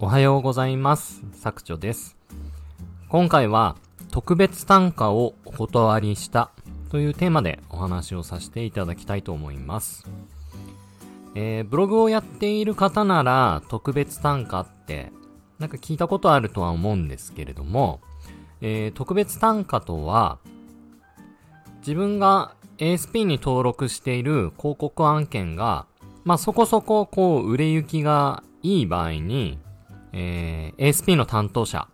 おはようございます。作長です。今回は特別単価をお断りしたというテーマでお話をさせていただきたいと思います。えー、ブログをやっている方なら特別単価ってなんか聞いたことあるとは思うんですけれども、えー、特別単価とは自分が ASP に登録している広告案件がまあそこそここう売れ行きがいい場合にえー、ASP の担当者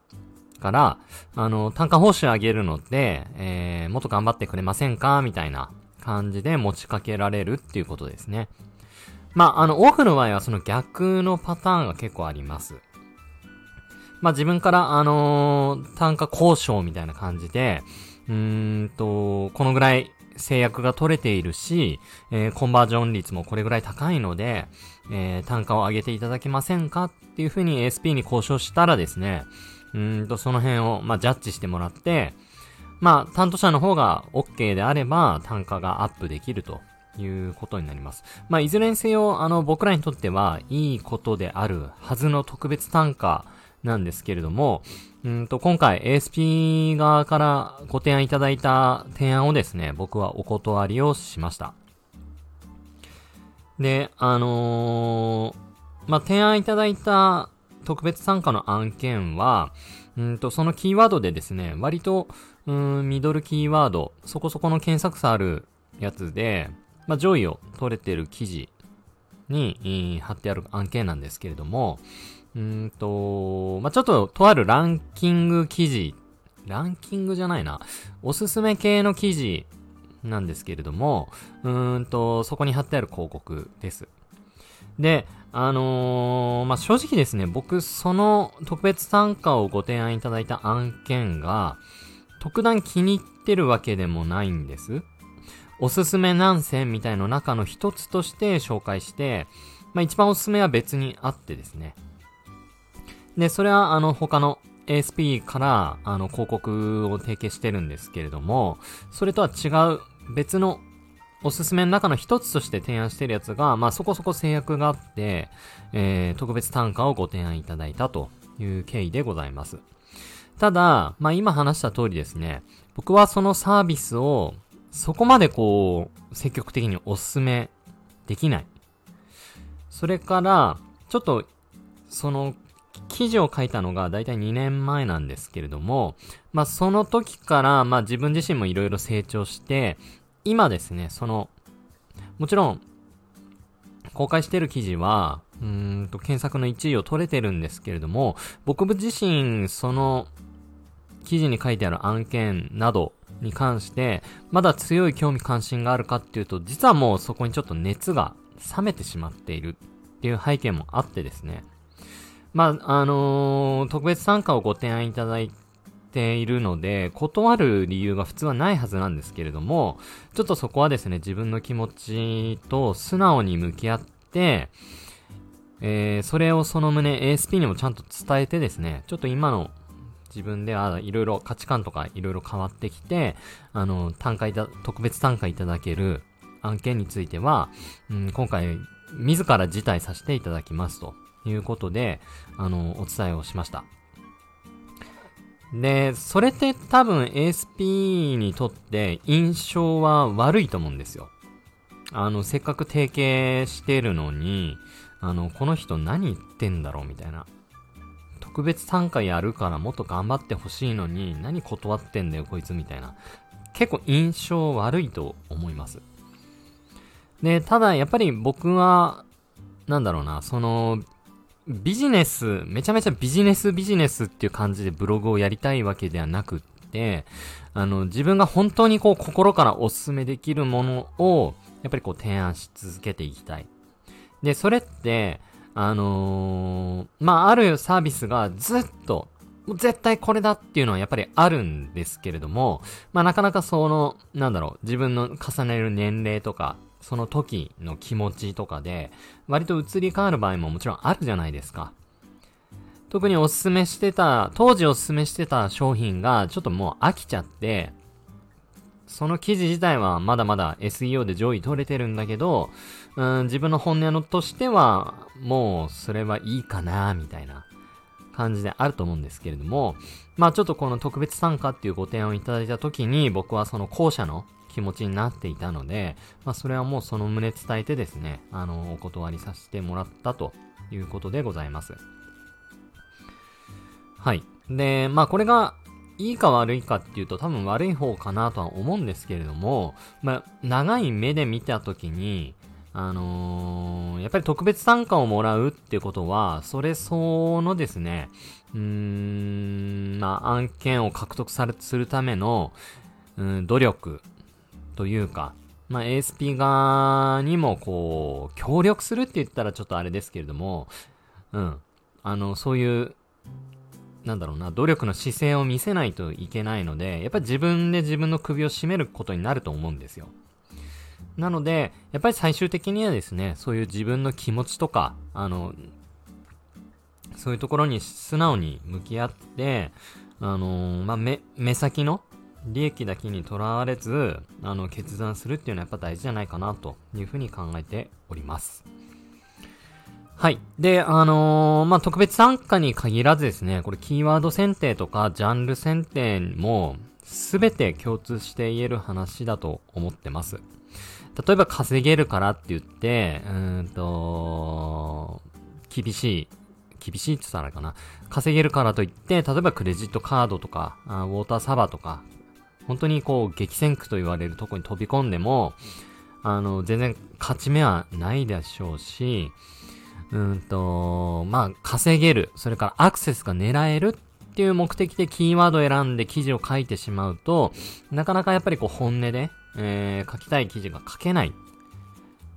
から、あの、単価報酬上げるので、えー、もっと頑張ってくれませんかみたいな感じで持ちかけられるっていうことですね。まあ、あの、多くの場合はその逆のパターンが結構あります。まあ、自分から、あのー、単価交渉みたいな感じで、うーんと、このぐらい制約が取れているし、えー、コンバージョン率もこれぐらい高いので、えー、単価を上げていただけませんかっていうふうに SP に交渉したらですね、うんと、その辺を、まあ、ジャッジしてもらって、まあ、担当者の方が OK であれば、単価がアップできるということになります。まあ、いずれにせよ、あの、僕らにとっては、いいことであるはずの特別単価なんですけれども、うんと、今回 ASP 側からご提案いただいた提案をですね、僕はお断りをしました。で、あのー、まあ、提案いただいた特別参加の案件は、うんと、そのキーワードでですね、割と、うん、ミドルキーワード、そこそこの検索差あるやつで、まあ、上位を取れてる記事に、貼ってある案件なんですけれども、うんと、まあ、ちょっと、とあるランキング記事、ランキングじゃないな、おすすめ系の記事なんですけれども、うんと、そこに貼ってある広告です。で、あのー、まあ、正直ですね、僕、その特別参加をご提案いただいた案件が、特段気に入ってるわけでもないんです。おすすめ何選みたいの中の一つとして紹介して、まあ、一番おすすめは別にあってですね。で、それはあの他の ASP からあの広告を提携してるんですけれども、それとは違う別のおすすめの中の一つとして提案してるやつが、まあそこそこ制約があって、えー、特別単価をご提案いただいたという経緯でございます。ただ、まあ今話した通りですね、僕はそのサービスをそこまでこう、積極的にお勧めできない。それから、ちょっと、その記事を書いたのがだいたい2年前なんですけれども、まあその時から、まあ自分自身もいろいろ成長して、今ですね、その、もちろん、公開してる記事は、うんと、検索の1位を取れてるんですけれども、僕自身、その、記事に書いてある案件などに関して、まだ強い興味関心があるかっていうと、実はもうそこにちょっと熱が冷めてしまっているっていう背景もあってですね。まあ、あのー、特別参加をご提案いただいているので、断る理由が普通はないはずなんですけれども、ちょっとそこはですね、自分の気持ちと素直に向き合って、えー、それをその旨 ASP にもちゃんと伝えてですね、ちょっと今の自分ではいろいろ価値観とかいろいろ変わってきて、あの、単価いた、特別単価いただける案件については、うん、今回、自ら辞退させていただきますと。いうことで、あの、お伝えをしました。で、それって多分 ASP にとって印象は悪いと思うんですよ。あの、せっかく提携してるのに、あの、この人何言ってんだろうみたいな。特別単価やるからもっと頑張ってほしいのに、何断ってんだよこいつみたいな。結構印象悪いと思います。で、ただやっぱり僕は、なんだろうな、その、ビジネス、めちゃめちゃビジネスビジネスっていう感じでブログをやりたいわけではなくって、あの、自分が本当にこう心からお勧めできるものを、やっぱりこう提案し続けていきたい。で、それって、あのー、まあ、あるサービスがずっと、絶対これだっていうのはやっぱりあるんですけれども、まあ、なかなかその、なんだろう、自分の重ねる年齢とか、その時の気持ちとかで、割と移り変わる場合ももちろんあるじゃないですか。特におすすめしてた、当時おすすめしてた商品がちょっともう飽きちゃって、その記事自体はまだまだ SEO で上位取れてるんだけど、うん、自分の本音のとしては、もうそれはいいかな、みたいな感じであると思うんですけれども、まあちょっとこの特別参加っていうご提案をいただいた時に僕はその後者の気持ちになっていたので、まあそれはもうその旨伝えてですね、あの、お断りさせてもらったということでございます。はい。で、まあこれがいいか悪いかっていうと多分悪い方かなとは思うんですけれども、まあ長い目で見た時に、あのー、やっぱり特別参加をもらうってことは、それ相応のですね、うーん、まあ、案件を獲得され、するための、うん、努力というか、まあ、ASP 側にもこう、協力するって言ったらちょっとあれですけれども、うん、あの、そういう、なんだろうな、努力の姿勢を見せないといけないので、やっぱり自分で自分の首を絞めることになると思うんですよ。なので、やっぱり最終的にはですね、そういう自分の気持ちとか、あの、そういうところに素直に向き合って、あのー、まあ、目、目先の利益だけにとらわれず、あの、決断するっていうのはやっぱ大事じゃないかなというふうに考えております。はい。で、あのー、まあ、特別参加に限らずですね、これキーワード選定とかジャンル選定もすべて共通して言える話だと思ってます。例えば稼げるからって言って、うんと、厳しい、厳しいって言ったらあれかな。稼げるからといって、例えばクレジットカードとか、ウォーターサーバーとか、本当にこう激戦区と言われるとこに飛び込んでも、あの、全然勝ち目はないでしょうし、うんと、まあ、稼げる、それからアクセスが狙えるっていう目的でキーワードを選んで記事を書いてしまうと、なかなかやっぱりこう本音で、えー、書きたい記事が書けない。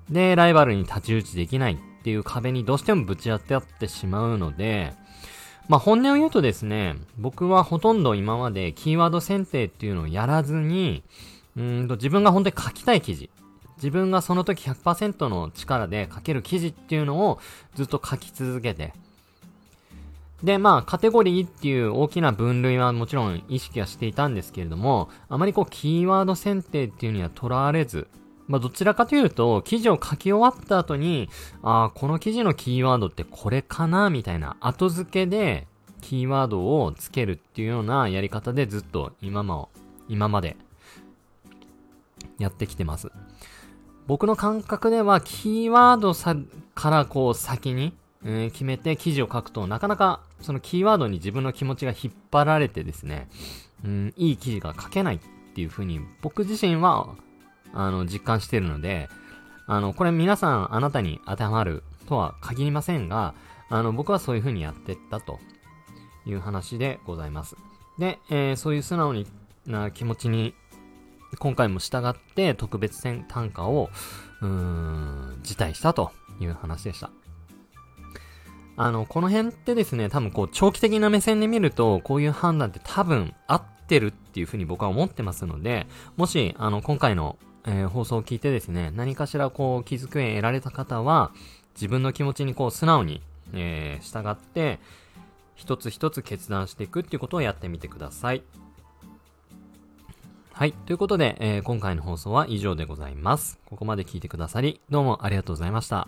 で、ライバルに太刀打ちできないっていう壁にどうしてもぶち当て合ってしまうので、まあ、本音を言うとですね、僕はほとんど今までキーワード選定っていうのをやらずに、うんと自分が本当に書きたい記事、自分がその時100%の力で書ける記事っていうのをずっと書き続けて、で、まあ、カテゴリーっていう大きな分類はもちろん意識はしていたんですけれども、あまりこう、キーワード選定っていうにはとらわれず、まあ、どちらかというと、記事を書き終わった後に、ああ、この記事のキーワードってこれかなみたいな後付けで、キーワードをつけるっていうようなやり方でずっと今も、今まで、やってきてます。僕の感覚では、キーワードさ、からこう先に、えー、決めて記事を書くと、なかなかそのキーワードに自分の気持ちが引っ張られてですね、うん、いい記事が書けないっていうふうに僕自身は、あの、実感しているので、あの、これ皆さんあなたに当てはまるとは限りませんが、あの、僕はそういうふうにやってったという話でございます。で、えー、そういう素直にな気持ちに、今回も従って特別戦単価を、うーん、辞退したという話でした。あの、この辺ってですね、多分こう、長期的な目線で見ると、こういう判断って多分合ってるっていうふうに僕は思ってますので、もし、あの、今回の、えー、放送を聞いてですね、何かしらこう、気づく得られた方は、自分の気持ちにこう、素直に、えー、従って、一つ一つ決断していくっていうことをやってみてください。はい。ということで、えー、今回の放送は以上でございます。ここまで聞いてくださり、どうもありがとうございました。